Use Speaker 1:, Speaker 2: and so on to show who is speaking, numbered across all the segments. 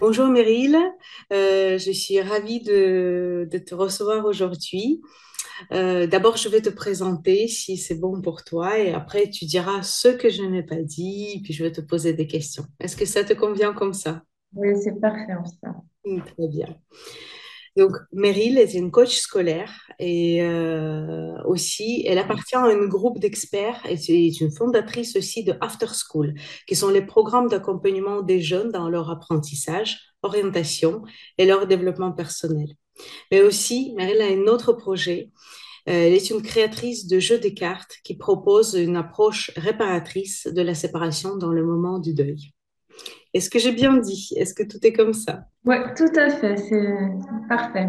Speaker 1: Bonjour Meryl, euh, je suis ravie de, te recevoir aujourd'hui. Euh, d'abord, je vais te présenter si c'est bon pour toi et après tu diras ce que je n'ai pas dit, puis je vais te poser des questions. Est-ce que ça te convient comme ça?
Speaker 2: Oui, c'est parfait ça.
Speaker 1: Très bien. Donc, Meryl est une coach scolaire et euh, aussi, elle appartient à un groupe d'experts et c'est une fondatrice aussi de After School, qui sont les programmes d'accompagnement des jeunes dans leur apprentissage, orientation et leur développement personnel. Mais aussi, Meryl a un autre projet. Euh, elle est une créatrice de jeux de cartes qui propose une approche réparatrice de la séparation dans le moment du deuil. Est-ce que j'ai bien dit? Est-ce que tout est comme ça?
Speaker 2: Oui, tout à fait, c'est parfait.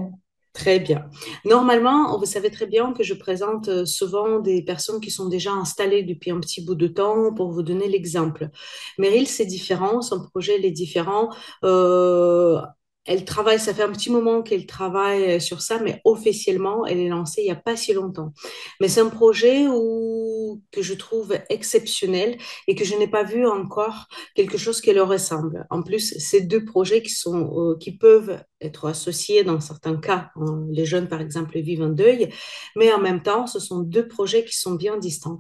Speaker 1: Très bien. Normalement, vous savez très bien que je présente euh, souvent des personnes qui sont déjà installées depuis un petit bout de temps pour vous donner l'exemple. Meryl, c'est différent, son projet est différent. Euh, elle travaille, ça fait un petit moment qu'elle travaille sur ça, mais officiellement, elle est lancée il n'y a pas si longtemps. Mais c'est un projet où, que je trouve exceptionnel et que je n'ai pas vu encore quelque chose qui leur ressemble. En plus, ces deux projets qui, sont, qui peuvent être associés dans certains cas. Les jeunes, par exemple, vivent un deuil, mais en même temps, ce sont deux projets qui sont bien distincts.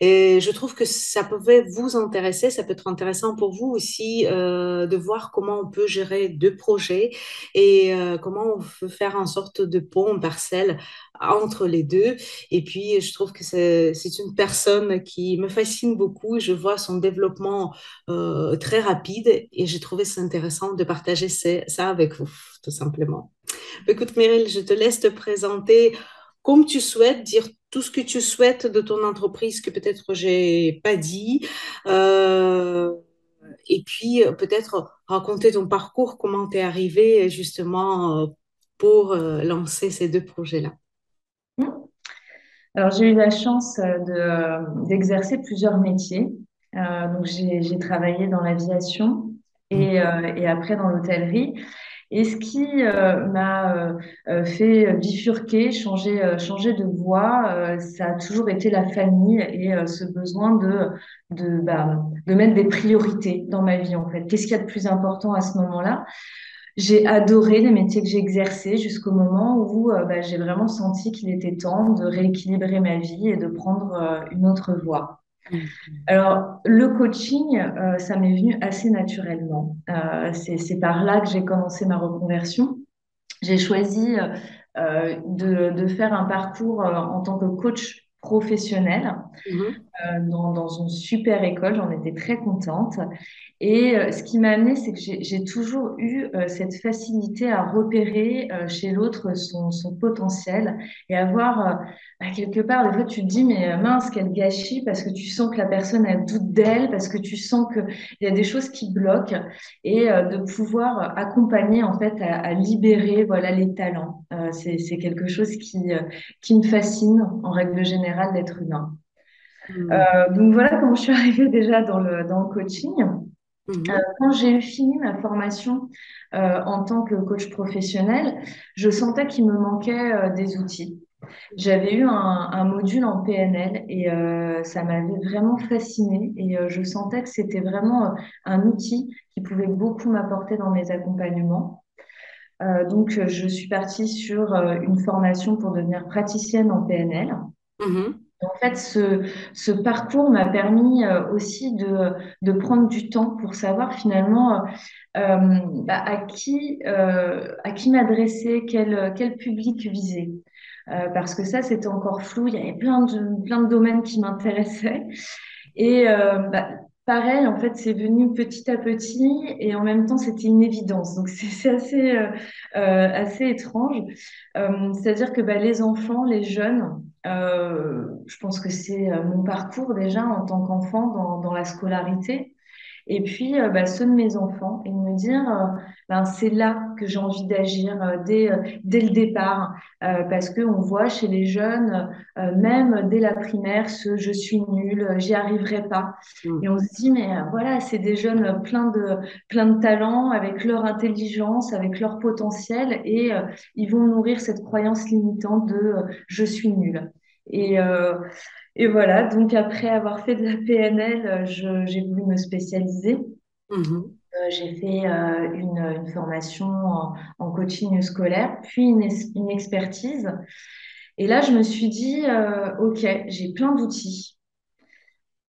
Speaker 1: Et je trouve que ça pouvait vous intéresser, ça peut être intéressant pour vous aussi euh, de voir comment on peut gérer deux projets et euh, comment on peut faire en sorte de pont, parcelle entre les deux. Et puis, je trouve que c'est une personne qui me fascine beaucoup. Je vois son développement euh, très rapide et j'ai trouvé ça intéressant de partager ça avec vous, tout simplement. Écoute, Meryl, je te laisse te présenter comme tu souhaites, dire tout ce que tu souhaites de ton entreprise que peut-être j'ai pas dit. Euh, et puis peut-être raconter ton parcours, comment tu es arrivé justement pour lancer ces deux projets-là.
Speaker 2: Alors, j'ai eu la chance euh, euh, d'exercer plusieurs métiers. Euh, donc, j'ai travaillé dans l'aviation et, mmh. et, après dans l'hôtellerie. Et ce qui m'a fait bifurquer, changer, changer de voie, ça a toujours été la famille et ce besoin de, de, bah, de mettre des priorités dans ma vie, en fait. Qu'est-ce qu'il y a de plus important à ce moment-là? J'ai adoré les métiers que j'ai exercés jusqu'au moment où euh, bah, j'ai vraiment senti qu'il était temps de rééquilibrer ma vie et de prendre euh, une autre voie. Mmh. Alors, le coaching, euh, ça m'est venu assez naturellement. c'est par là que j'ai commencé ma reconversion. J'ai choisi de, de, faire un parcours en tant que coach professionnel mmh. dans, dans, une super école. J'en étais très contente. Et euh, ce qui m'a amené, c'est que j'ai toujours eu euh, cette facilité à repérer euh, chez l'autre son, son, potentiel et avoir, bah, quelque part, des fois, tu te dis, mais mince, quel gâchis, parce que tu sens que la personne a doute d'elle, parce que tu sens qu'il y a des choses qui bloquent, et de pouvoir accompagner, en fait, à, à libérer voilà, les talents. c'est quelque chose qui, qui me fascine, en règle générale, d'être humain. Mmh. donc voilà comment je suis arrivée déjà dans le, dans le coaching. Mhm. Euh, quand j'ai eu fini ma formation euh, en tant que coach professionnel, je sentais qu'il me manquait euh, des outils. J'avais eu un, module en PNL et ça m'avait vraiment fascinée et je sentais que c'était vraiment un outil qui pouvait beaucoup m'apporter dans mes accompagnements. donc, je suis partie sur une formation pour devenir praticienne en PNL. Mhm. En fait, ce, parcours m'a permis euh, aussi de, prendre du temps pour savoir finalement euh, euh, bah, à qui, qui m'adresser, quel, public viser. parce que ça, c'était encore flou. Il y avait plein de, domaines qui m'intéressaient. Et bah, pareil, en fait, c'est venu petit à petit et en même temps, c'était une évidence. Donc, c'est assez, assez étrange. C'est-à-dire que bah, les enfants, les jeunes, je pense que c'est euh, mon parcours déjà en tant qu'enfant dans, la scolarité. Et puis euh, bah, ceux de mes enfants, et de me dire, euh, ben, c'est là que j'ai envie d'agir euh, dès, dès le départ, parce qu'on voit chez les jeunes, même dès la primaire, ce je suis nul, j'y arriverai pas. Et
Speaker 1: Mm.
Speaker 2: on se dit, mais voilà, c'est des jeunes pleins de, pleins de talent, avec leur intelligence, avec leur potentiel, et ils vont nourrir cette croyance limitante de je suis nul. Et, euh, et voilà, donc après avoir fait de la PNL, euh, j'ai voulu me spécialiser.
Speaker 1: Mhm.
Speaker 2: Euh, j'ai fait euh, une, une formation en, en coaching scolaire, puis une, expertise. Et là, je me suis dit, euh, OK, j'ai plein d'outils.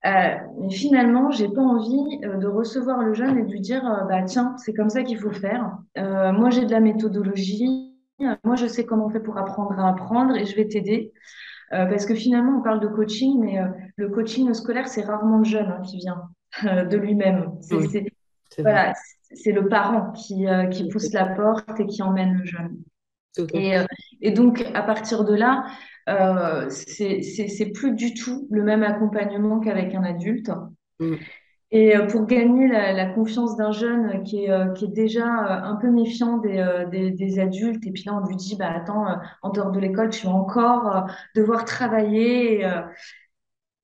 Speaker 2: Mais finalement, j'ai pas envie de recevoir le jeune et de lui dire, bah tiens, c'est comme ça qu'il faut faire. Moi, j'ai de la méthodologie. Moi, je sais comment on fait pour apprendre à apprendre et je vais t'aider. Euh, parce que finalement, on parle de coaching, mais euh, le coaching scolaire, c'est rarement le jeune hein, qui vient euh, de lui-même. C'est,
Speaker 1: Oui,
Speaker 2: voilà, le parent qui, pousse la porte et qui emmène le jeune. Et, donc, à partir de là, c'est plus du tout le même accompagnement qu'avec un adulte.
Speaker 1: Mm.
Speaker 2: Et euh, pour gagner la, la confiance d'un jeune qui est, euh, qui est déjà euh, un peu méfiant des, des, des adultes, et puis là, on lui dit, bah, attends, en dehors de l'école, tu vas encore devoir travailler.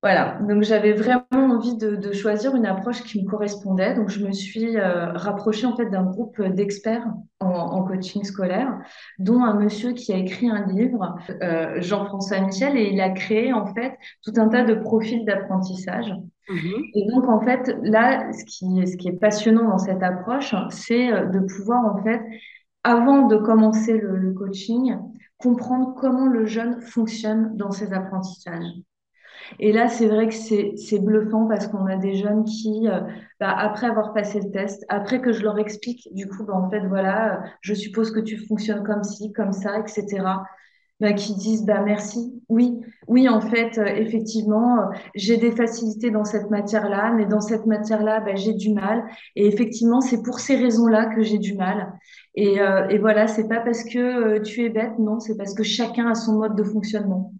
Speaker 2: Voilà, donc j'avais vraiment envie de, de choisir une approche qui me correspondait. Donc je me suis euh, rapprochée en fait d'un groupe d'experts en, en coaching scolaire, dont un monsieur qui a écrit un livre, euh, Jean-François Michel, et il a créé en fait tout un tas de profils d'apprentissage.
Speaker 1: Mhm.
Speaker 2: Et donc en fait là, ce qui, ce qui est passionnant dans cette approche, c'est euh, de pouvoir en fait, avant de commencer le, le coaching, comprendre comment le jeune fonctionne dans ses apprentissages. Et là, c'est vrai que c'est bluffant parce qu'on a des jeunes qui, euh, bah, après avoir passé le test, après que je leur explique, du coup, bah, en fait, voilà, je suppose que tu fonctionnes comme ci, comme ça, etc. Bah, qui disent, bah, merci. Oui, oui, en fait, euh, effectivement, euh, j'ai des facilités dans cette matière-là, mais dans cette matière-là, bah, j'ai du mal. Et effectivement, c'est pour ces raisons-là que j'ai du mal. Et, et voilà, c'est pas parce que tu es bête, non, c'est parce que chacun a son mode de fonctionnement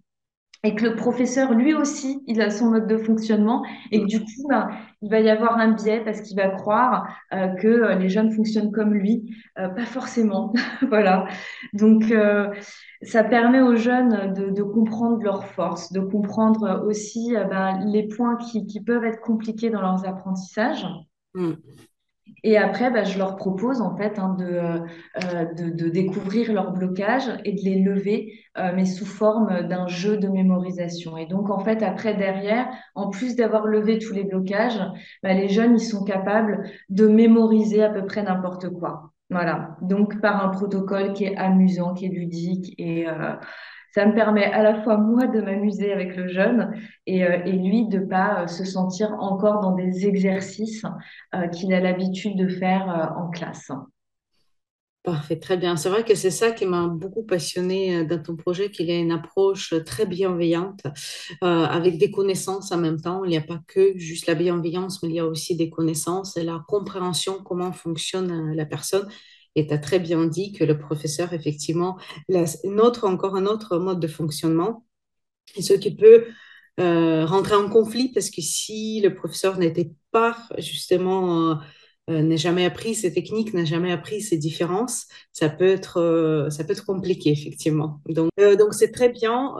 Speaker 2: et que le professeur, lui aussi, il a son mode de fonctionnement et que du coup, ben, il va y avoir un biais parce qu'il va croire euh, que euh, les jeunes fonctionnent comme lui. Euh, pas forcément. Voilà. Donc, ça permet aux jeunes de, comprendre leurs forces, de comprendre aussi ben, les points qui, peuvent être compliqués dans leurs apprentissages.
Speaker 1: Mm.
Speaker 2: Et après, bah, je leur propose en fait hein, de, euh, de découvrir leurs blocages et de les lever, euh, mais sous forme d'un jeu de mémorisation. Et donc en fait, après, derrière, en plus d'avoir levé tous les blocages, bah, les jeunes, ils sont capables de mémoriser à peu près n'importe quoi. Voilà. Donc par un protocole qui est amusant, qui est ludique et euh, ça me permet à la fois moi de m'amuser avec le jeune et, euh, lui de pas euh, se sentir encore dans des exercices euh, qu'il a l'habitude de faire en classe.
Speaker 1: Parfait, très bien. C'est vrai que c'est ça qui m'a beaucoup passionné dans ton projet, qu'il y a une approche très bienveillante, avec des connaissances en même temps. Il n'y a pas que juste la bienveillance, mais il y a aussi des connaissances et la compréhension comment fonctionne la personne. Et tu as très bien dit que le professeur, effectivement, il a une autre, encore un autre mode de fonctionnement, ce qui peut euh, rentrer en conflit parce que si le professeur n'était pas justement, euh, euh, n'a jamais appris ces techniques, n'a jamais appris ces différences, ça peut être, euh, ça peut être compliqué effectivement. Donc, donc c'est très bien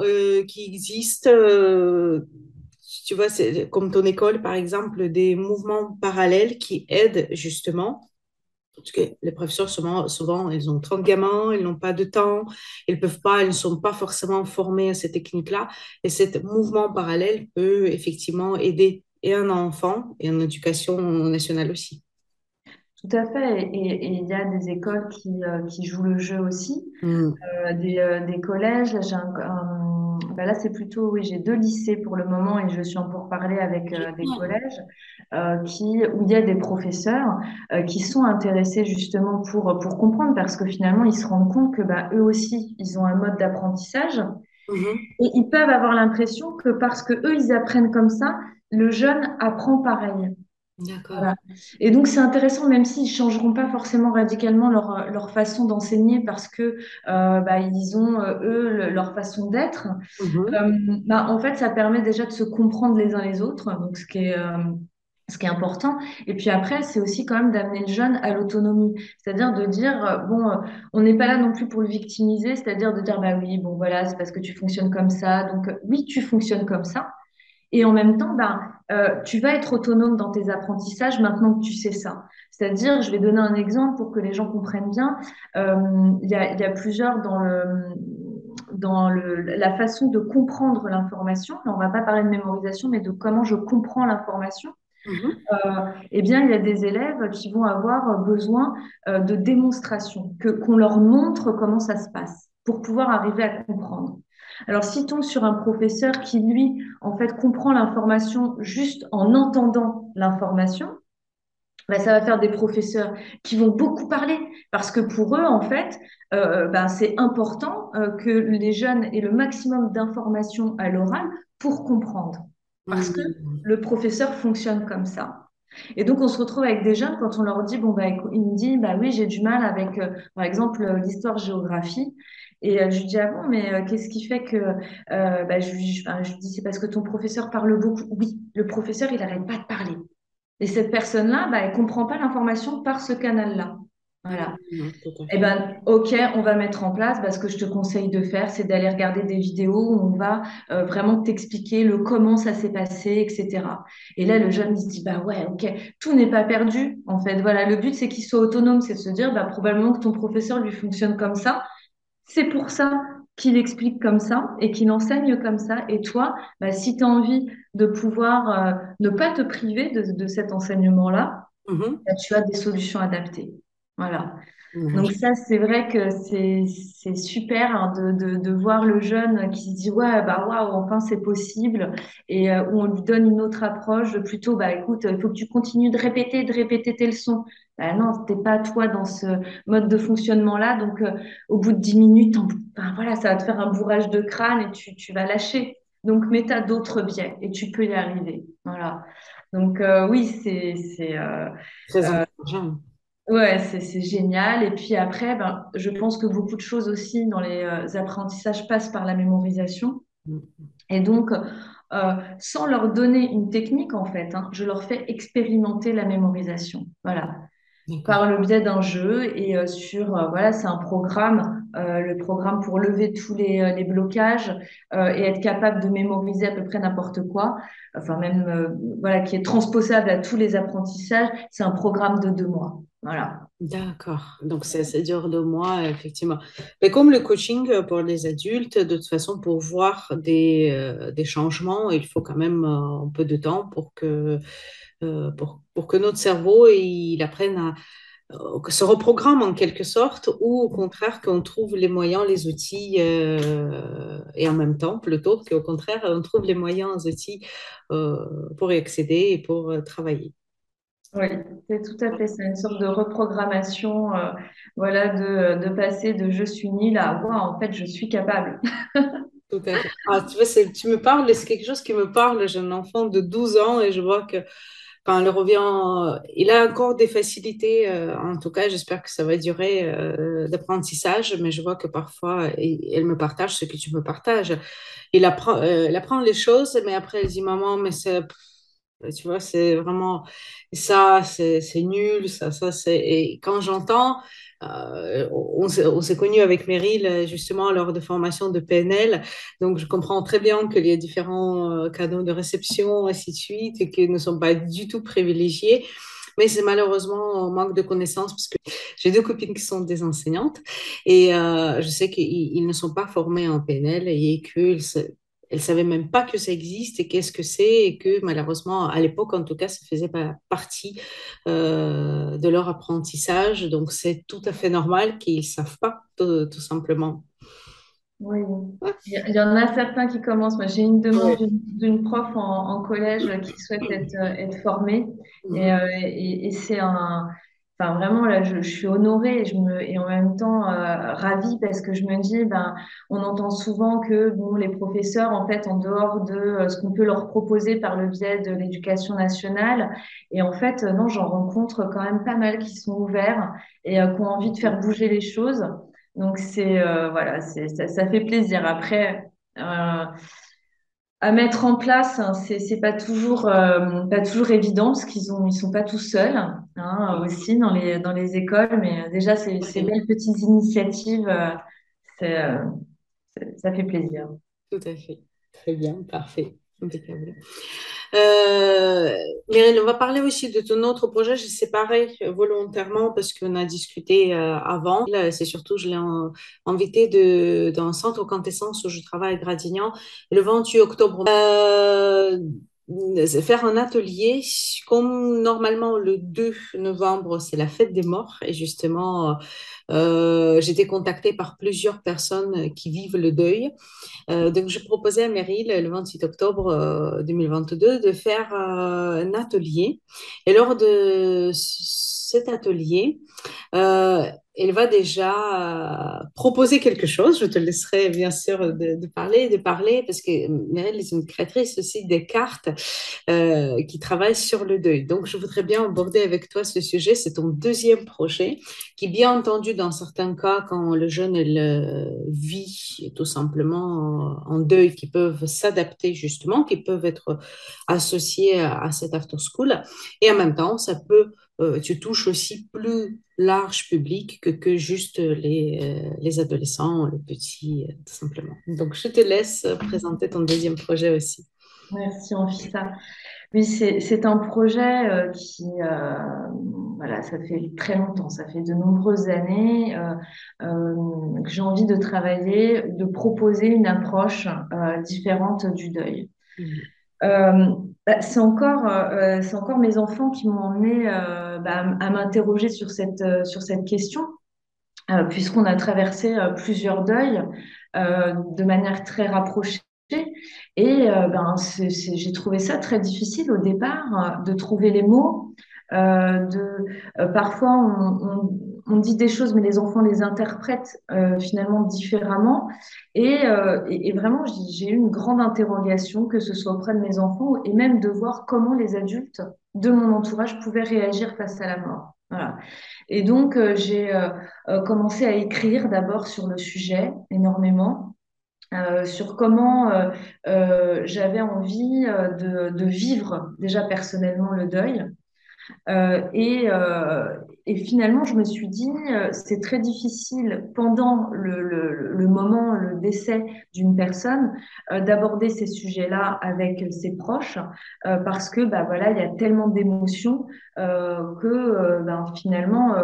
Speaker 1: qu'il existe, tu vois, comme ton école par exemple, des mouvements parallèles qui aident justement parce que les professeurs, souvent, souvent, ils ont 30 gamins, ils n'ont pas de temps, ils peuvent pas, ils ne sont pas forcément formés à ces techniques-là. Et ce mouvement parallèle peut effectivement aider un enfant et en éducation nationale aussi.
Speaker 2: Tout à fait. Et, il y a des écoles qui, euh, qui jouent le jeu aussi,
Speaker 1: Mm.
Speaker 2: euh, des, euh, des collèges. J'ai un, un- ben là, c'est plutôt, oui, j'ai deux lycées pour le moment et je suis en pourparlers avec euh, des collèges euh, qui, où il y a des professeurs euh, qui sont intéressés justement pour, pour comprendre parce que finalement, ils se rendent compte que bah, eux aussi, ils ont un mode d'apprentissage
Speaker 1: Mhm.
Speaker 2: et ils peuvent avoir l'impression que parce que eux, ils apprennent comme ça, le jeune apprend pareil.
Speaker 1: D'accord.
Speaker 2: Voilà. Et donc, c'est intéressant, même s'ils changeront pas forcément radicalement leur, leur façon d'enseigner parce que euh, bah, ils ont, euh, eux, le- leur façon d'être.
Speaker 1: Mhm.
Speaker 2: Euh, bah, en fait, ça permet déjà de se comprendre les uns les autres. Donc, ce qui est, ce qui est important. Et puis après, c'est aussi quand même d'amener le jeune à l'autonomie. C'est-à-dire de dire, bon, on n'est pas là non plus pour le victimiser, c'est-à-dire de dire, bah oui, bon, voilà, c'est parce que tu fonctionnes comme ça. Donc, oui, tu fonctionnes comme ça. Et en même temps, ben, tu vas être autonome dans tes apprentissages maintenant que tu sais ça. C'est-à-dire, je vais donner un exemple pour que les gens comprennent bien. Il y, a, y, a, plusieurs dans le dans le, la façon de comprendre l'information. On ne va pas parler de mémorisation, mais de comment je comprends l'information. Mhm. Euh, eh bien, il y a des élèves qui vont avoir besoin euh, de démonstration, que, qu'on leur montre comment ça se passe pour pouvoir arriver à comprendre. Alors, si tombe sur un professeur qui, lui, en fait, comprend l'information juste en entendant l'information, ben, ça va faire des professeurs qui vont beaucoup parler parce que pour eux, en fait, euh, ben, c'est important que les jeunes aient le maximum d'informations à l'oral pour comprendre. Parce que le professeur fonctionne comme ça. Et donc, on se retrouve avec des jeunes quand on leur dit, bon, bah, il me dit, bah oui, j'ai du mal avec, euh, par exemple, euh, l'histoire-géographie. Et euh, je lui dis, ah bon, mais qu'est-ce qui fait que, bah, je, lui dis, c'est parce que ton professeur parle beaucoup. Oui, le professeur, il n'arrête pas de parler. Et cette personne-là, bah, elle comprend pas l'information par ce canal-là. Voilà. Eh ben, ok, on va mettre en place. Bah, ce que je te conseille de faire, c'est d'aller regarder des vidéos où on va euh, vraiment t'expliquer le comment ça s'est passé, etc. Et là, le jeune se dit, bah ouais, ok, tout n'est pas perdu. En fait, voilà, le but c'est qu'il soit autonome, c'est de se dire, bah probablement que ton professeur lui fonctionne comme ça. C'est pour ça qu'il explique comme ça et qu'il enseigne comme ça. Et toi, bah, si tu as envie de pouvoir euh, ne pas te priver de, cet enseignement-là, mm-hmm. bah, tu as des solutions adaptées. Voilà. Donc ça, c'est vrai que c'est super hein, de, de, de, voir le jeune qui se dit ouais bah waouh enfin c'est possible et euh, où on lui donne une autre approche plutôt bah écoute il faut que tu continues de répéter de répéter tes leçons. Bah non t'es pas toi dans ce mode de fonctionnement là donc euh, au bout de dix minutes ben, voilà ça va te faire un bourrage de crâne et tu, tu vas lâcher. Donc mais t'as d'autres biais et tu peux y arriver. Voilà. Donc euh, oui c'est c'est très. Ouais, c'est génial. Et puis après, ben, je pense que beaucoup de choses aussi dans les euh, apprentissages passent par la mémorisation. Mm. Et donc, euh, sans leur donner une technique, en fait, hein, je leur fais expérimenter la mémorisation. Voilà. Par le biais d'un jeu et euh, sur, voilà, c'est un programme, le programme pour lever tous les, les blocages et être capable de mémoriser à peu près n'importe quoi, enfin même, voilà, qui est transposable à tous les apprentissages. C'est un programme de deux mois.
Speaker 1: D'accord. Donc, ça, ça dure deux mois, effectivement. Mais comme le coaching pour les adultes, de toute façon, pour voir des, euh, des changements, il faut quand même euh, un peu de temps pour que, euh, pour, pour, que notre cerveau il apprenne à se reprogramme en quelque sorte, ou au contraire qu'on trouve les moyens, les outils, et en même temps, plutôt qu'au contraire, on trouve les moyens, les outils pour y accéder et pour travailler.
Speaker 2: Oui, c'est tout à fait. C'est une sorte de reprogrammation, euh, voilà, de, de, passer de je suis nul à wow, en fait, je suis capable.
Speaker 1: tout à fait. Ah, tu, vois, tu me parles, c'est quelque chose qui me parle. J'ai un enfant de 12 ans et je vois que quand elle revient, il a encore des facilités. Euh, en tout cas, j'espère que ça va durer euh, d'apprentissage, mais je vois que parfois, elle me partage ce que tu me partages. Il apprend, apprend les choses, mais après, elle dit Maman, mais c'est tu vois, c'est vraiment ça, c'est nul, ça, ça, c'est. Et quand j'entends, euh, on s'est connu avec Meryl justement lors de formation de PNL, donc je comprends très bien qu'il y a différents euh, canaux de réception, ainsi de suite, et qu'ils ne sont pas du tout privilégiés. Mais c'est malheureusement un manque de connaissances parce que j'ai deux copines qui sont des enseignantes et euh, je sais qu'ils ne sont pas formés en PNL et qu'ils elles savaient même pas que ça existe et qu'est-ce que c'est et que malheureusement à l'époque en tout cas ça faisait pas partie euh, de leur apprentissage donc c'est tout à fait normal qu'ils savent pas tout, simplement
Speaker 2: oui, il y en a certains qui commencent. Moi, j'ai une demande d'une prof en, collège qui souhaite être, être formée. Mhm. Euh, et, et c'est un, Enfin, vraiment, là, je, suis honorée et, je me, et en même temps euh, ravie parce que je me dis, ben, on entend souvent que bon, les professeurs, en fait, en dehors de euh, ce qu'on peut leur proposer par le biais de l'éducation nationale, et en fait, euh, non, j'en rencontre quand même pas mal qui sont ouverts et qui ont envie de faire bouger les choses. Donc, c'est voilà, c'est ça, ça, fait plaisir. Après, à mettre en place, hein, c'est pas toujours euh, pas toujours évident parce qu'ils ont ils sont pas tout seuls hein, aussi dans les dans les écoles, mais déjà ces, belles petites initiatives, euh, euh, ça fait plaisir.
Speaker 1: Tout à fait. Très bien, parfait. Impeccable. Euh, Mireille, on va parler aussi de ton autre projet. J'ai séparé volontairement parce qu'on a discuté euh, avant. C'est surtout, je l'ai invité de, dans un centre Quintessence où je travaille à Gradignan le 28 octobre. Euh, faire un atelier, comme normalement le 2 novembre, c'est la fête des morts. Et justement, euh, été contactée par plusieurs personnes qui vivent le deuil. Euh, donc, je proposais à Meryl, le 28 octobre euh, 2022, de faire euh, un atelier. Et lors de cet atelier, euh, elle va déjà euh, proposer quelque chose. Je te laisserai bien sûr de, parler, de parler, parce que Meryl est une créatrice aussi des cartes euh, qui travaille sur le deuil. Donc, je voudrais bien aborder avec toi ce sujet. C'est ton deuxième projet, qui, bien entendu, dans certains cas, quand le jeune euh, vit tout simplement en deuil, qui peuvent s'adapter justement, qui peuvent être associés à, à cet after school. Et en même temps, ça peut euh, tu touches aussi plus large public que, que juste les, euh, les adolescents, les petits, euh, tout simplement. Donc, je te laisse présenter ton deuxième projet aussi.
Speaker 2: Merci, Anfisa. Oui, c'est un projet qui, voilà, ça fait très longtemps, ça fait de nombreuses années que j'ai envie de travailler, de proposer une approche différente du deuil.
Speaker 1: Mhm.
Speaker 2: Bah, c'est encore, euh, c'est encore mes enfants qui m'ont emmené euh, bah, à m'interroger sur cette, euh, sur cette question, euh, puisqu'on a traversé euh, plusieurs deuils euh, de manière très rapprochée. Et ben, j'ai trouvé ça très difficile au départ, de trouver les mots. De, parfois, on, on- on dit des choses, mais les enfants les interprètent euh, finalement différemment. Et, euh, vraiment, j'ai eu une grande interrogation, que ce soit auprès de mes enfants, et même de voir comment les adultes de mon entourage pouvaient réagir face à la mort. Voilà. Et donc, euh, j'ai commencé à écrire d'abord sur le sujet énormément sur comment j'avais envie de, de vivre déjà personnellement le deuil. Et, et finalement, je me suis dit, euh, c'est très difficile pendant le, moment, le décès d'une personne, euh, d'aborder ces sujets-là avec ses proches, euh, parce que bah, voilà, il y a tellement d'émotions que ben, finalement,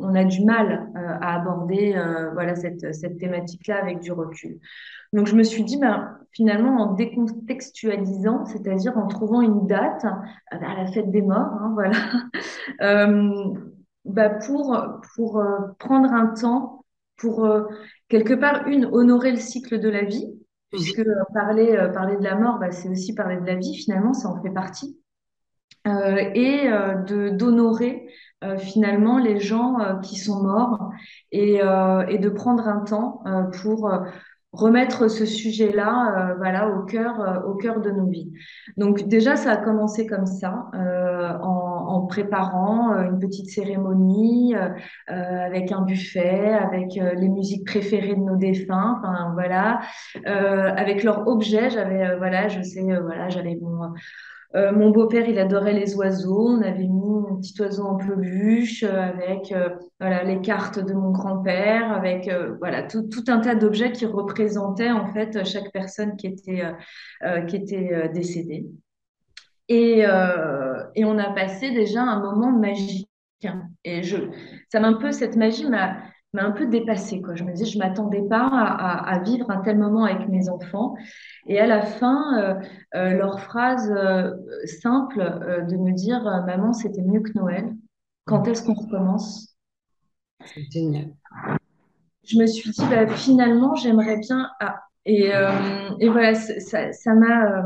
Speaker 2: on a du mal à aborder voilà, cette, cette thématique-là avec du recul. Donc, je me suis dit, ben, finalement, en décontextualisant, c'est-à-dire en trouvant une date, euh, à la fête des morts, hein, voilà, bah, pour, pour euh, prendre un temps, pour euh, quelque part, une, honorer le cycle de la vie, puisque
Speaker 1: Mhm.
Speaker 2: euh, parler, parler de la mort, bah, c'est aussi parler de la vie, finalement, ça en fait partie, et de d'honorer finalement les gens qui sont morts et, et de prendre un temps pour remettre ce sujet-là euh, voilà, au cœur, euh, au cœur de nos vies. Donc déjà, ça a commencé comme ça, euh, en, en préparant euh, une petite cérémonie euh, euh, avec un buffet, avec les musiques préférées de nos défunts, enfin voilà, avec leurs objets. J'avais voilà, je sais, voilà, j'avais mon euh, mon beau-père, il adorait les oiseaux. On avait mis un petit oiseau en peluche euh, avec euh, les cartes de mon grand-père, avec voilà, tout, tout un tas d'objets qui représentaient en fait chaque personne qui était, qui était décédée. Et, et on a passé déjà un moment magique. Et je, ça m'a un peu, cette magie m'a, m'a un peu dépassée, quoi. Je me disais, je m'attendais pas à, à- à vivre un tel moment avec mes enfants. Et à la fin, euh, euh, leur phrase euh, simple de me dire, Maman, c'était mieux que Noël. Quand est-ce qu'on recommence?
Speaker 1: C'est génial.
Speaker 2: je me suis dit, bah, finalement, j'aimerais bien. Ah, et, et voilà, ça, ça m'a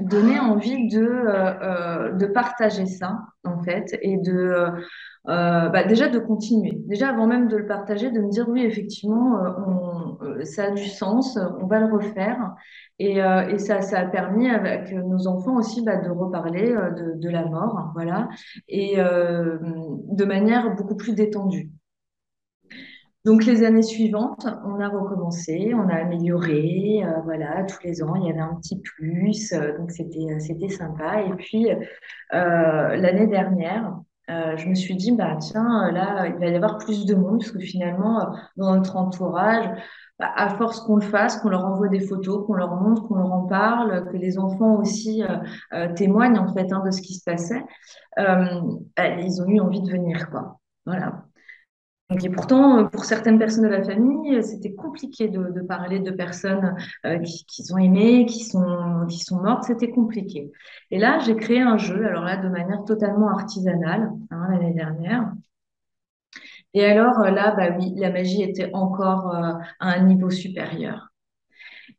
Speaker 2: donné envie de, de partager ça, en fait, et de. Euh, bah, déjà de continuer. Déjà avant même de le partager, de me dire oui, effectivement, euh, on- euh, ça a du sens, on va le refaire. Et, euh, et ça, ça a permis avec nos enfants aussi bah, de reparler euh, de, de la mort, voilà, et euh, de manière beaucoup plus détendue. Donc les années suivantes, on a recommencé, on a amélioré, euh, voilà, tous les ans, il y avait un petit plus, euh, donc c'était c'était sympa. Et puis euh, l'année dernière, euh, je me suis dit, bah tiens, là, il va y avoir plus de monde, parce que finalement, euh, dans notre entourage, bah, à force qu'on le fasse, qu'on leur envoie des photos, qu'on leur montre, qu'on leur en parle, que les enfants aussi euh, euh, témoignent en fait hein, de ce qui se passait, euh, bah, ils ont eu envie de venir, quoi. Voilà. Et pourtant, euh, pour certaines personnes de la famille, euh, c'était compliqué de, parler de personnes euh, qui, ont aimé, qui sont, qui sont mortes, c'était compliqué. Et là, j'ai créé un jeu, alors là, de manière totalement artisanale, hein, l'année dernière. Et alors euh, là, bah oui, la magie était encore à un niveau supérieur.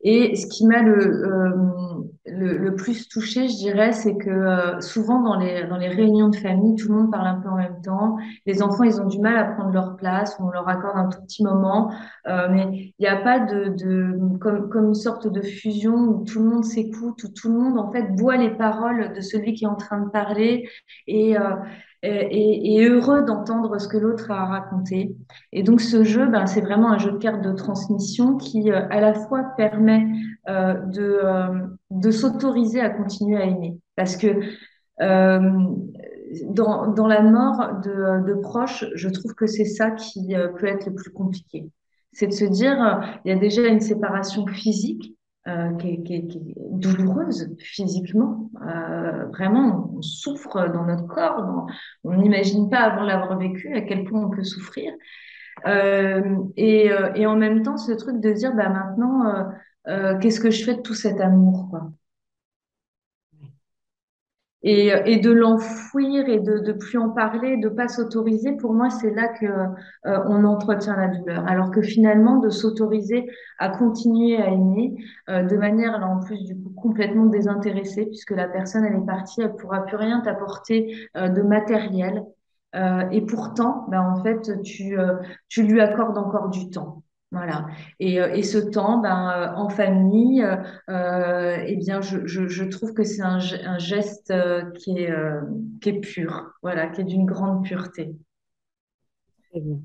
Speaker 2: Et ce qui m'a le, euh, le, le plus touché, je dirais, c'est que euh, souvent dans les, dans les réunions de famille, tout le monde parle un peu en même temps. Les enfants, ils ont du mal à prendre leur place, on leur accorde un tout petit moment, euh, mais il n'y a pas de, de comme, comme une sorte de fusion où tout le monde s'écoute, où tout le monde en fait boit les paroles de celui qui est en train de parler et, euh, et, et heureux d'entendre ce que l'autre a raconté. Et donc ce jeu, ben, c'est vraiment un jeu de cartes de transmission qui euh, à la fois permet euh, de, euh, s'autoriser à continuer à aimer. Parce que euh, dans, la mort de, proches, je trouve que c'est ça qui euh, peut être le plus compliqué. C'est de se dire, euh, il y a déjà une séparation physique euh, qui est, qui qui est douloureuse physiquement. Euh, vraiment, on souffre dans notre corps. on n'imagine pas avant l'avoir vécu à quel point on peut souffrir. Euh, et, euh, et en même temps, ce truc de dire, bah maintenant, euh, qu'est-ce que je fais de tout cet amour, quoi. Et, et de l'enfouir et de, de plus en parler, de pas s'autoriser, pour moi, c'est là que euh, on entretient la douleur. Alors que finalement, de s'autoriser à continuer à aimer euh, de manière, là en plus, du coup, complètement désintéressée, puisque la personne, elle est partie, elle pourra plus rien t'apporter euh, de matériel. Euh, et pourtant, ben, en fait, tu, euh, tu lui accordes encore du temps. Voilà. Et, euh, et ce temps, ben, euh, en famille, euh, eh bien, je, je, je trouve que c'est un, un geste qui est, euh, qui est pur, voilà, qui est d'une grande pureté.
Speaker 1: Très bien.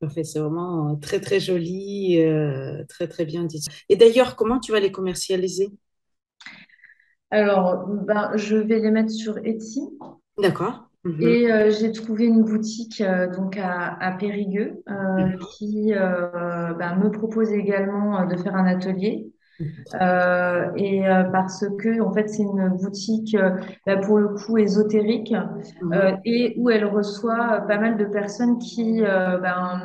Speaker 1: Parfait, c'est vraiment très très joli, euh, très très bien dit. Et d'ailleurs, comment tu vas les commercialiser?
Speaker 2: Alors, ben, je vais les mettre sur Etsy
Speaker 1: D'accord. Mhm.
Speaker 2: et euh, j'ai trouvé une boutique euh, donc à, à Périgueux euh, qui euh, ben, me propose également de faire un atelier. Euh, et parce que en fait c'est une boutique bah, pour le coup ésotérique et où elle reçoit pas mal de personnes qui ben,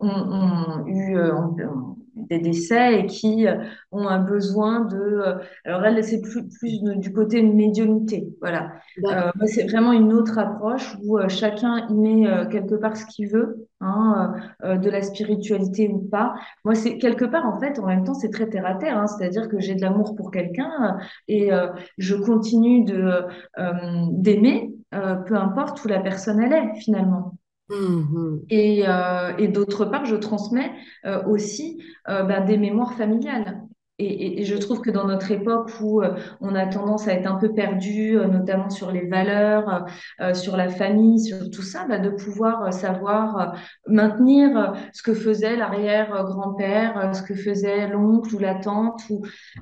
Speaker 2: ont, ont eu ont des décès et qui euh, ont un besoin de euh, alors elle c'est plus plus du côté médiumnité voilà. Euh, c'est vraiment une autre approche où chacun y met quelque part ce qu'il veut hein, de la spiritualité ou pas. Moi, c'est quelque part, en fait, en même temps, c'est très terre à terre, hein, c'est-à-dire que j'ai de l'amour pour quelqu'un et euh, je continue de euh, d'aimer, peu importe où la personne elle est, finalement.
Speaker 1: Mhm.
Speaker 2: Et, euh, et d'autre part, je transmets euh, aussi euh, ben, des mémoires familiales. Et, je trouve que dans notre époque où euh, on a tendance à être un peu perdu, euh, notamment sur les valeurs, euh, sur la famille, sur tout ça, ben, de pouvoir savoir maintenir ce que faisait l'arrière-grand-père, ce que faisait l'oncle ou la tante,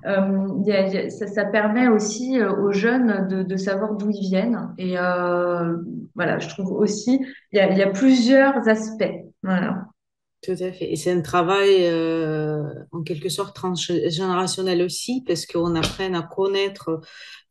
Speaker 2: ça, permet aussi aux jeunes de, savoir d'où ils viennent. Et voilà, je trouve aussi il y a, y a plusieurs aspects. Voilà.
Speaker 1: Tout à fait. Et c'est un travail euh, en quelque sorte transgénérationnel aussi, parce qu'on apprenne à connaître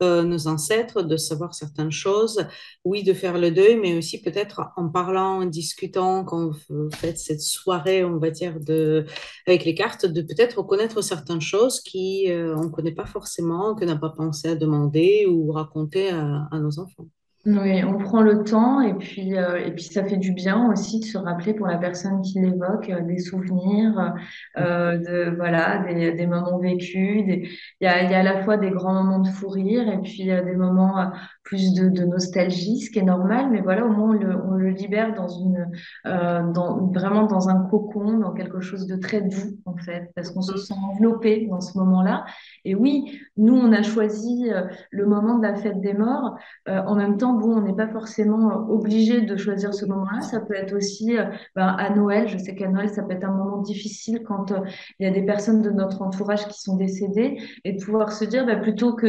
Speaker 1: euh, nos ancêtres, de savoir certaines choses, oui, de faire le deuil, mais aussi peut-être en parlant, en discutant, quand vous faites cette soirée, on va dire, de, avec les cartes, de peut-être reconnaître certaines choses qui euh, on ne connaît pas forcément, qu'on n'a pas pensé à demander ou raconter à, à nos enfants.
Speaker 2: Oui, on prend le temps et puis, euh, et puis ça fait du bien aussi de se rappeler pour la personne qui l'évoque euh, des souvenirs, euh, de, voilà, des, des moments vécus. Des... Il y a, il y a à la fois des grands moments de fou rire et puis des moments plus de, de nostalgie, ce qui est normal, mais voilà, au moins on le, on le libère dans une, dans, vraiment dans un cocon, dans quelque chose de très doux en fait, parce qu'on se sent enveloppé dans ce moment-là. Et oui, nous, on a choisi le moment de la fête des morts. En même temps, on n'est pas forcément obligé de choisir ce moment-là. Ça peut être aussi ben, à Noël. Je sais qu'à Noël, ça peut être un moment difficile quand il y a des personnes de notre entourage qui sont décédées et pouvoir se dire, ben, plutôt que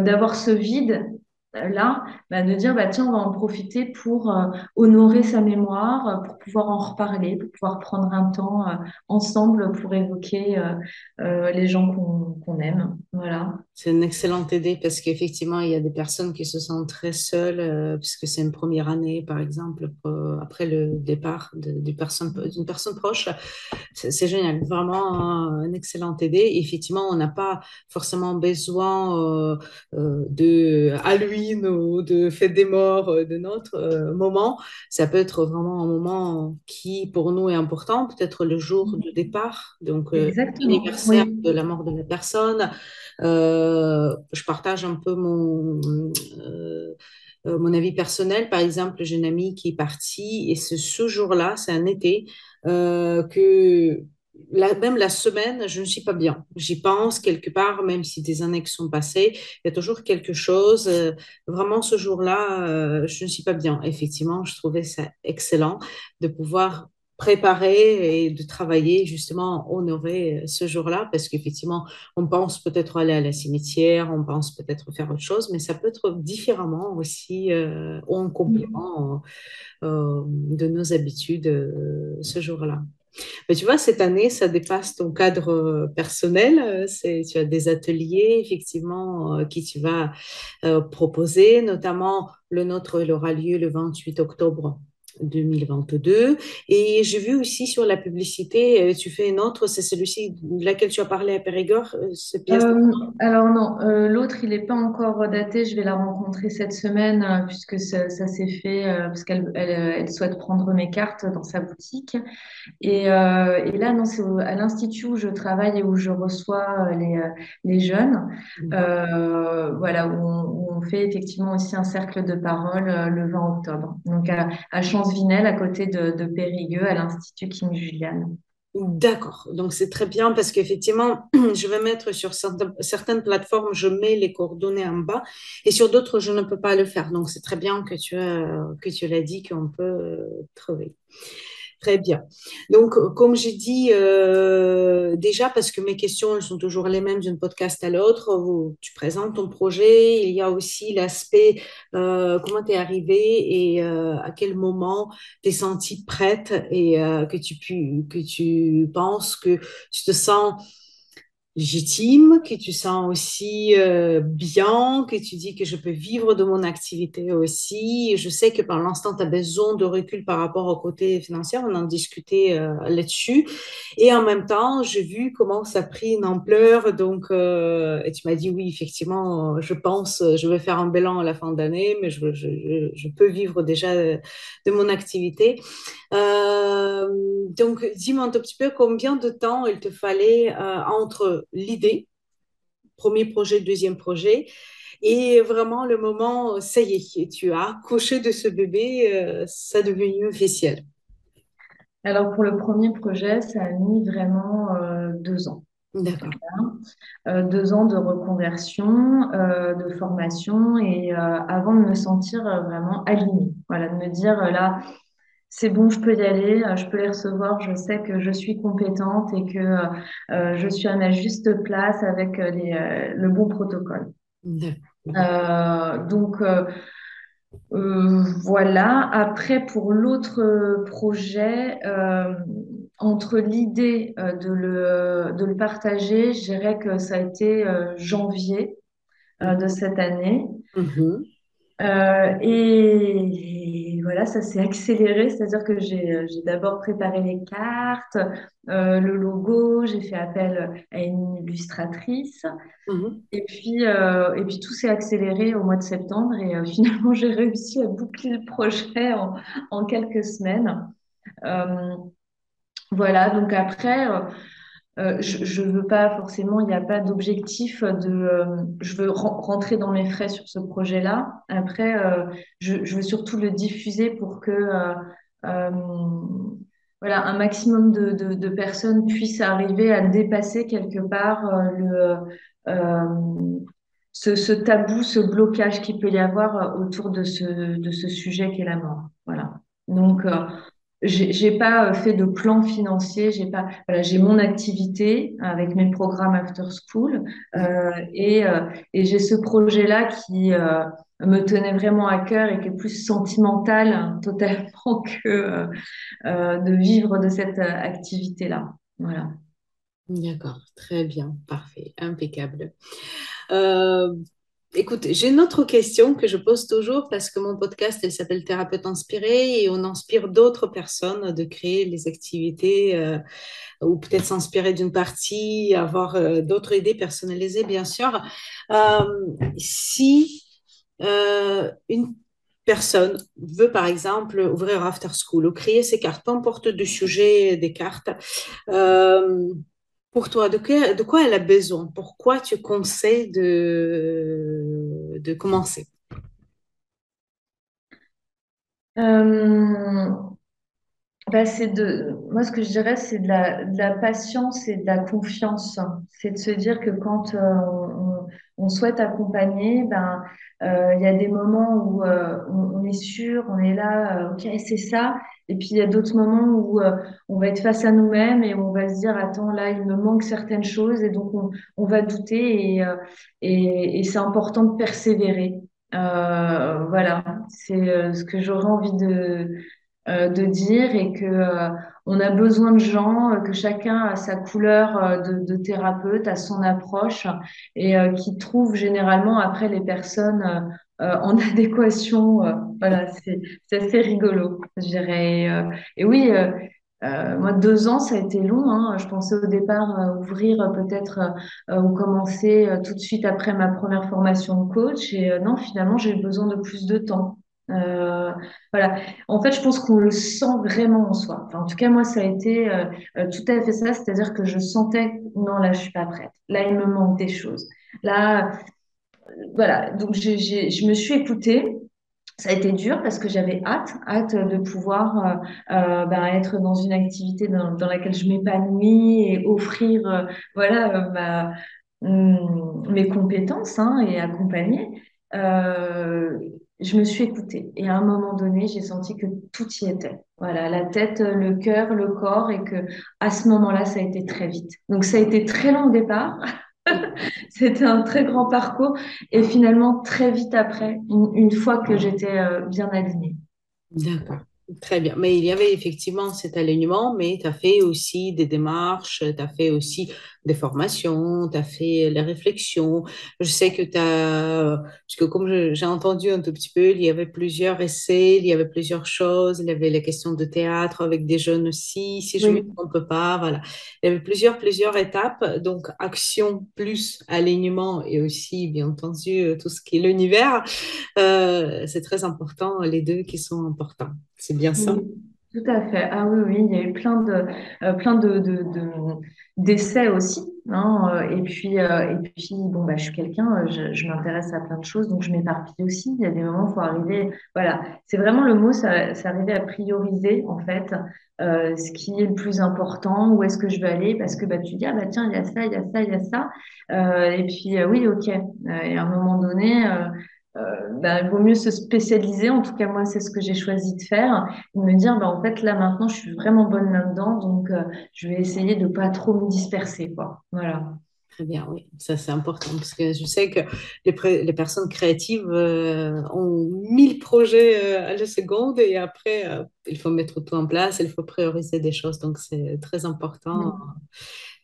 Speaker 2: d'avoir ce vide, là, bah, de dire bah, tiens, on va en profiter pour euh, honorer sa mémoire, euh, pour pouvoir en reparler, pour pouvoir prendre un temps euh, ensemble pour évoquer les gens qu'on aime. Voilà.
Speaker 1: C'est une excellente idée parce qu'effectivement, il y a des personnes qui se sentent très seules puisque c'est une première année, par exemple, après le départ d'une personne, proche. C'est génial, vraiment une excellente idée. effectivement, on n'a pas forcément besoin de à lui ou de fête des morts euh, de notre euh, moment. Ça peut être vraiment un moment qui, pour nous, est important, peut-être le jour du départ, donc euh, l'anniversaire de la mort de la personne. je partage un peu mon, mon avis personnel. Par exemple, j'ai une amie qui est partie et c'est ce jour-là, c'est un été, que même la semaine, je ne suis pas bien. J'y pense quelque part, même si des années sont passées, il y a toujours quelque chose. Euh, vraiment, ce jour-là, euh, je ne suis pas bien. Effectivement, je trouvais ça excellent de pouvoir préparer et de travailler justement honorer euh, ce jour-là parce qu'effectivement on pense peut-être aller à la cimetière on pense peut-être faire autre chose mais ça peut être différemment aussi en complément de nos habitudes ce jour-là mais tu vois, cette année, ça dépasse ton cadre euh, personnel. Euh, c'est, tu as des ateliers, effectivement, euh, qui tu vas proposer, notamment le nôtre, il aura lieu le 28 octobre 2022. Et j'ai vu aussi sur la publicité, euh, tu fais une autre, c'est celui-ci de laquelle tu as parlé à Périgord. Euh,
Speaker 2: euh alors non, l'autre, il n'est pas encore daté. Je vais la rencontrer cette semaine puisque ça, s'est fait, parce qu'elle elle, souhaite prendre mes cartes dans sa boutique. Et, et là, non, c'est à l'Institut où je travaille et où je reçois les, les jeunes. voilà, où on, on, fait effectivement aussi un cercle de parole le 20 octobre. Donc à, à Vinel à côté de, Périgueux à l'Institut King Julian.
Speaker 1: D'accord, donc c'est très bien parce qu'effectivement, je vais mettre sur certaines plateformes, je mets les coordonnées en bas et sur d'autres, je ne peux pas le faire. Donc c'est très bien que tu, que tu l'as dit qu'on peut euh, trouver. Très bien. Donc, comme j'ai dit euh, déjà, parce que mes questions elles sont toujours les mêmes d'une podcast à l'autre, tu présentes ton projet, il y a aussi l'aspect euh, comment tu es arrivé et euh, à quel moment tu es sentie prête et que, tu, que tu penses que tu te sens légitime, que tu sens aussi euh, bien, que tu dis que je peux vivre de mon activité aussi. Je sais que par l'instant, tu as besoin de recul par rapport au côté financier, on en discutait euh, là-dessus. Et en même temps, j'ai vu comment ça a pris une ampleur. Donc, euh, et tu m'as dit, oui, effectivement, je pense, je vais faire un bilan à la fin d'année, mais je, peux vivre déjà de, de mon activité. donc, dis-moi un tout petit peu combien de temps il te fallait entre l'idée, premier projet, deuxième projet, et vraiment le moment, ça y est, tu as couché de ce bébé, euh, ça devenu officiel.
Speaker 2: Alors pour le premier projet, ça a mis vraiment euh, deux ans.
Speaker 1: D'accord.
Speaker 2: Euh, deux ans de reconversion, de formation et avant de me sentir vraiment alignée. Voilà, de me dire là, c'est bon, je peux y aller, euh, je peux les recevoir, je sais que je suis compétente et que euh, je suis à ma juste place avec euh, le bon protocole. donc, voilà. Après, pour l'autre projet, entre l'idée de, le, de le partager, je dirais que ça a été janvier de cette année. Euh, et, voilà, ça s'est accéléré, c'est-à-dire que j'ai euh, d'abord préparé les cartes, euh, le logo, j'ai fait appel à une illustratrice, mhm. et puis et puis tout s'est accéléré au mois de septembre et finalement j'ai réussi à boucler le projet en, en quelques semaines. voilà, donc après euh, je ne veux pas forcément, il n'y a pas d'objectif de, euh, je veux rentrer dans mes frais sur ce projet-là. Après, euh, je, veux surtout le diffuser pour que voilà, un maximum de, personnes puissent arriver à dépasser quelque part le, ce, tabou, ce blocage qu'il peut y avoir autour de ce, de ce sujet qu'est la mort. Voilà. Donc, j'ai pas fait de plan financier, j'ai pas, voilà, j'ai mon activité avec mes programmes after school euh, et, et j'ai ce projet-là qui euh, me tenait vraiment à cœur et qui est plus sentimental hein, totalement que euh, de vivre de cette activité-là. Voilà.
Speaker 1: D'accord, très bien, parfait, impeccable. Euh, écoute, j'ai une autre question que je pose toujours parce que mon podcast, elle s'appelle Thérapeute inspiré et on inspire d'autres personnes de créer les activités euh, ou peut-être s'inspirer d'une partie, avoir euh, d'autres idées personnalisées, bien sûr. si une personne veut, par exemple, ouvrir After School ou créer ses cartes, peu importe du sujet des cartes, pour toi, de, quoi elle a besoin? Pourquoi tu conseilles de, de commencer?
Speaker 2: Euh, bah, c'est de, moi, ce que je dirais, c'est de la, de la patience et de la confiance. C'est de se dire que quand euh, on, on, souhaite accompagner, ben, euh, il y a des moments où euh, on, est sûr, on est là, ok, c'est ça. Et puis il y a d'autres moments où on va être face à nous-mêmes et on va se dire, attends, là, il me manque certaines choses et donc on, on va douter et, et, c'est important de persévérer. voilà, c'est ce que j'aurais envie de euh, de dire et que euh, on a besoin de gens, euh, que chacun a sa couleur de, thérapeute, a son approche et qui trouve généralement après les personnes en adéquation. voilà, c'est assez rigolo, je dirais. Et, oui. moi, deux ans, ça a été long. Hein. Je pensais au départ ouvrir peut-être ou commencer tout de suite après ma première formation de coach. Et non, finalement, j'ai besoin de plus de temps. Euh, voilà. En fait, je pense qu'on le sent vraiment en soi. En tout cas, moi, ça a été euh, euh, tout à fait ça. C'est-à-dire que je sentais, non, là, je suis pas prête. Là, il me manque des choses. Là, voilà. Donc, je me suis écoutée. Ça a été dur parce que j'avais hâte, hâte de pouvoir ben, être dans une activité dans, laquelle je m'épanouis et offrir, voilà, hum, mes compétences hein, et accompagner. Je me suis écoutée. Et à un moment donné, j'ai senti que tout y était. Voilà, la tête, le cœur, le corps, et que à ce moment-là, ça a été très vite. Donc, ça a été très long au départ. C'était un très grand parcours. Et finalement, très vite après, une, fois que j'étais euh, bien alignée.
Speaker 1: D'accord. Très bien. Mais il y avait effectivement cet alignement, mais tu as fait aussi des démarches, tu as fait aussi des formations, tu as fait les réflexions. Je sais que tu as, parce que comme j'ai entendu un tout petit peu, il y avait plusieurs essais, il y avait plusieurs choses, il y avait les questions de théâtre avec des jeunes aussi, si je ne me trompe pas, voilà. Il y avait plusieurs, plusieurs étapes, donc action plus alignement et aussi, bien entendu, tout ce qui est l'univers. Euh, c'est très important, les deux qui sont importants. C'est bien ça?
Speaker 2: Tout à fait. Ah oui, oui, il y a eu plein de, euh, plein de, de, d'essais aussi. Hein, euh, et puis, euh, et puis bon, bah, je suis quelqu'un, je, m'intéresse à plein de choses, donc je m'éparpille aussi. Il y a des moments où faut arriver. Voilà, c'est vraiment le mot, c'est arriver à prioriser, en fait, ce qui est le plus important, où est-ce que je veux aller, parce que bah, tu dis, ah bah tiens, il y a ça, il y a ça, il y a ça. et puis, oui, ok. et à un moment donné, bah, il vaut mieux se spécialiser. En tout cas, moi, c'est ce que j'ai choisi de faire. De me dire, bah, en fait, là, maintenant, je suis vraiment bonne là-dedans. Donc, euh, je vais essayer de pas trop me disperser. Quoi. Voilà.
Speaker 1: Très bien, oui, ça c'est important parce que je sais que les, les personnes créatives euh, ont mille projets à la seconde et après, il faut mettre tout en place, il faut prioriser des choses. Donc, c'est très important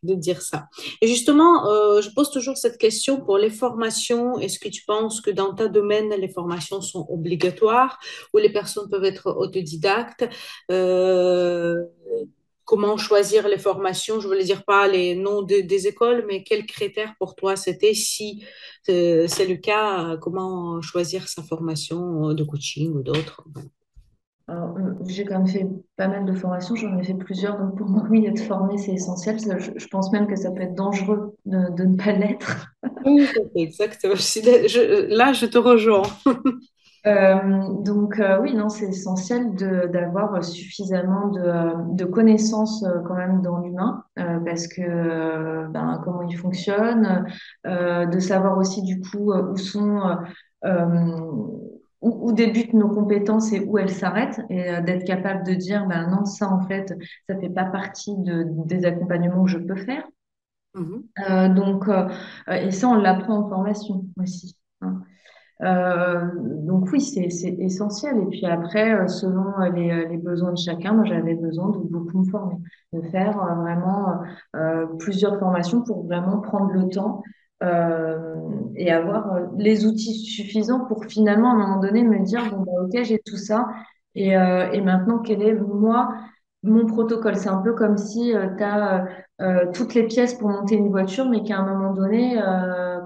Speaker 1: de dire ça. Et justement, euh, je pose toujours cette question pour les formations. Est-ce que tu penses que dans ta domaine, les formations sont obligatoires ou les personnes peuvent être autodidactes? Euh, Comment choisir les formations? Je ne voulais dire pas les noms des écoles, mais quels critères pour toi c'était? Si euh, c'est le cas, comment choisir sa formation de coaching ou d'autres?
Speaker 2: Alors, euh, j'ai quand même fait pas mal de formations, j'en ai fait plusieurs, donc pour moi, oui, être formé, c'est essentiel. Je, pense même que ça peut être dangereux de, de ne pas l'être.
Speaker 1: Oui, exactement. là, je te rejoins.
Speaker 2: Euh, donc euh, oui, non, c'est essentiel d'avoir suffisamment de, de connaissances euh, quand même dans l'humain, euh, parce que euh, ben, comment il fonctionne, euh, de savoir aussi du coup euh, où sont euh, où, où débutent nos compétences et où elles s'arrêtent, et euh, d'être capable de dire ben non, ça en fait, ça fait pas partie de, des accompagnements que je peux faire.
Speaker 1: Mhm.
Speaker 2: Euh, donc euh, et ça, on l'apprend en formation aussi. hein. Euh, donc oui, c'est essentiel. Et puis après, selon les, les besoins de chacun, moi j'avais besoin de beaucoup me former, de faire vraiment euh, plusieurs formations pour vraiment prendre le temps euh, et avoir euh, les outils suffisants pour finalement à un moment donné me dire, bon bah ok, j'ai tout ça. Et, euh, et maintenant, quel est moi mon protocole? C'est un peu comme si tu as toutes les pièces pour monter une voiture, mais qu'à un moment donné,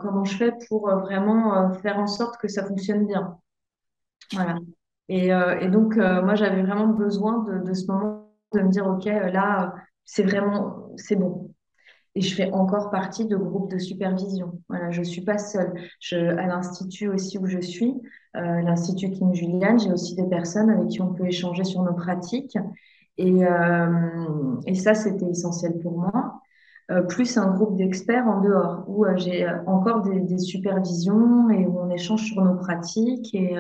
Speaker 2: comment je fais pour vraiment faire en sorte que ça fonctionne bien? Voilà. Et, et donc, moi, j'avais vraiment besoin de, de ce moment de me dire, OK, là, c'est vraiment, c'est bon. Et je fais encore partie de groupes de supervision. Voilà, je suis pas seule. Je, à l'institut aussi où je suis, euh, l'Institut King Julian, j'ai aussi des personnes avec qui on peut échanger sur nos pratiques. Et, euh, et ça, c'était essentiel pour moi euh, plus un groupe d'experts en dehors, où j'ai encore des, des supervisions et où on échange sur nos pratiques. Et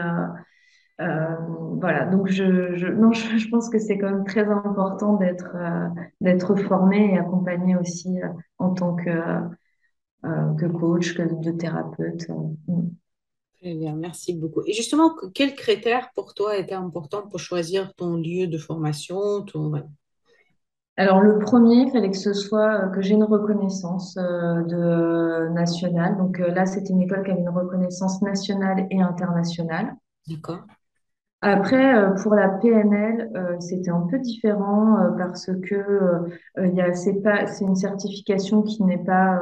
Speaker 2: euh, voilà, donc je, je, non, je, je pense que c'est quand même très important d'être euh, d'être formé et accompagné aussi euh, en tant que, que coach, que de thérapeute. Mm.
Speaker 1: Très bien, merci beaucoup. Et justement, que- quels critères pour toi étaient importants pour choisir ton lieu de formation, ton...
Speaker 2: Alors le premier, il fallait que ce soit que j'ai une reconnaissance de nationale. Donc là, c'était une école qui avait une reconnaissance nationale et internationale.
Speaker 1: D'accord?
Speaker 2: Après, euh, pour la PNL, euh, c'était un peu différent euh, parce que il y a, c'est pas, c'est une certification qui n'est pas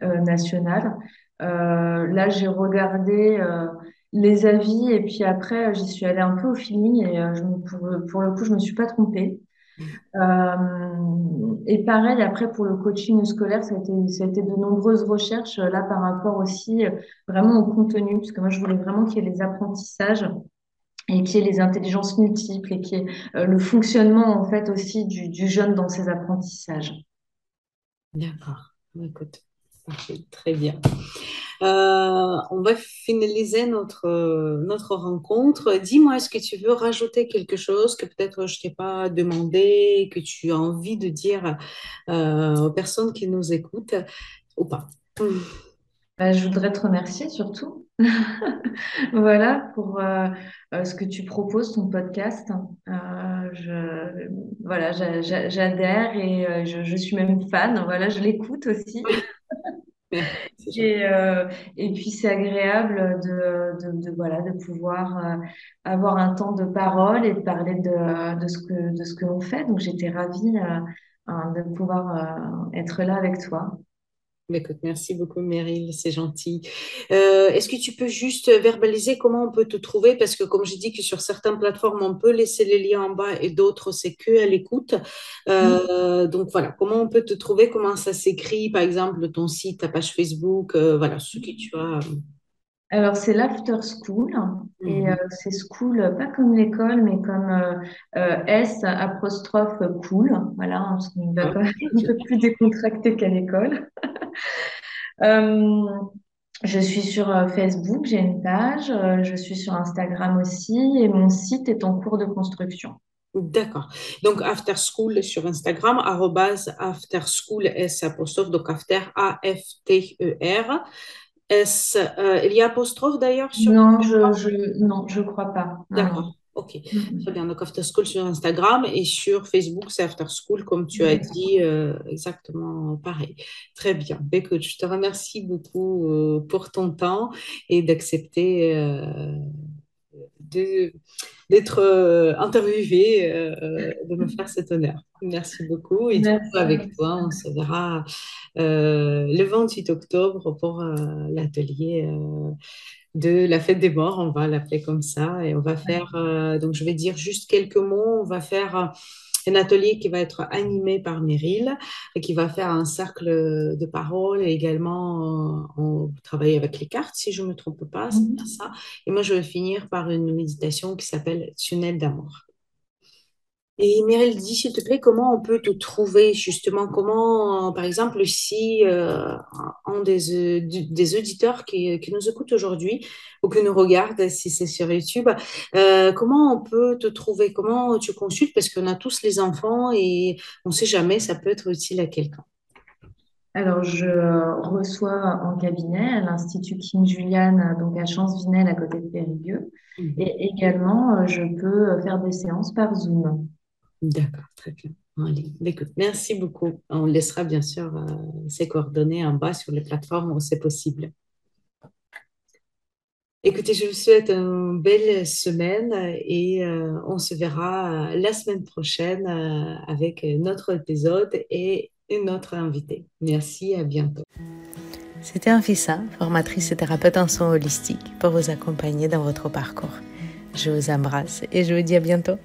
Speaker 2: nationale. Là, j'ai regardé les avis et puis après, j'y suis allée un peu au feeling et je pour, pour le coup, je me suis pas trompée. Euh, et pareil, après, pour le coaching scolaire, ça a été, ça a été de nombreuses recherches là par rapport aussi vraiment au contenu, parce que moi, je voulais vraiment qu'il y ait les apprentissages et qui est les intelligences multiples et qui est euh, le fonctionnement en fait aussi du, jeune dans ses apprentissages.
Speaker 1: D'accord. Écoute, parfait, très bien. Euh, on va finaliser notre, notre rencontre. Dis-moi, est-ce que tu veux rajouter quelque chose que peut-être je t'ai pas demandé, que tu as envie de dire euh, aux personnes qui nous écoutent ou pas?
Speaker 2: Bah, je voudrais te remercier surtout, voilà, pour euh, euh, ce que tu proposes, ton podcast. Euh, je, voilà, j'a- j'a- j'adhère et je, je suis même fan. Voilà, je l'écoute aussi. Et, euh, et puis c'est agréable de, de, de, voilà, de pouvoir avoir un temps de parole et de parler de, de ce que, de ce que l'on fait. Donc j'étais ravie hein, de pouvoir être là avec toi.
Speaker 1: Mais Écoute, merci beaucoup, Meryl, c'est gentil. Euh, est-ce que tu peux juste verbaliser comment on peut te trouver? Parce que comme j'ai dit que sur certaines plateformes, on peut laisser les liens en bas et d'autres, c'est que à l'écoute. Euh, donc voilà, comment on peut te trouver? Comment ça s'écrit? Par exemple, ton site, ta page Facebook, euh, voilà, ce que tu as.
Speaker 2: Alors c'est l'after school et euh,
Speaker 1: Mhm.
Speaker 2: c'est school euh, pas comme l'école mais comme euh, euh, S apostrophe cool. Voilà, hein, parce qu'on va quand même un peu plus décontracté qu'à l'école. Euh, Je suis sur euh, Facebook, j'ai une page, euh, je suis sur Instagram aussi et mon site est en cours de construction.
Speaker 1: D'accord. Donc, After School sur Instagram, arrobase After School, S apostrophe, donc After, A-F-T-E-R. S, euh, il y a apostrophe d'ailleurs sur
Speaker 2: Non, je, je, non, je crois pas.
Speaker 1: D'accord, ok. Très bien. Donc, After School sur Instagram et sur Facebook, c'est After School, comme tu as dit, euh, exactement pareil. Très bien. Ben, Écoute, je te remercie beaucoup euh, pour ton temps et d'accepter euh, d'être euh, interviewé, euh, de me faire cet honneur. Merci beaucoup. Et
Speaker 2: Merci.
Speaker 1: avec toi, on se verra euh, le 28 octobre pour l'atelier. de la fête des morts, on va l'appeler comme ça, et on va faire, euh, donc je vais dire juste quelques mots, on va faire un atelier qui va être animé par Meryl et qui va faire un cercle de parole et également on travaille avec les cartes, si je ne me trompe pas, c'est bien ça. Et moi, je vais finir par une méditation qui s'appelle Tunnel d'amour. Et Mireille, dis s'il te plaît, comment on peut te trouver justement? Comment, par exemple, si euh, un des, des auditeurs qui, qui nous écoutent aujourd'hui ou qui nous regardent, si c'est sur YouTube, euh, comment on peut te trouver? Comment tu consultes? Parce qu'on a tous les enfants et on ne sait jamais, ça peut être utile à quelqu'un.
Speaker 2: Alors, je reçois en cabinet à l'Institut King Julian, donc à Champs-Vinel, à côté de Périgueux. Mhm. Et également, je peux faire des séances par Zoom.
Speaker 1: D'accord, très bien. Écoute, merci beaucoup. On laissera bien sûr euh, ces coordonnées en bas sur les plateformes où c'est possible. Écoutez, je vous souhaite une belle semaine et euh, on se verra euh, la semaine prochaine avec notre épisode et une autre invitée. Merci, à bientôt.
Speaker 3: C'était Anfissa, formatrice et thérapeute en soins holistiques, pour vous accompagner dans votre parcours. Je vous embrasse et je vous dis à bientôt.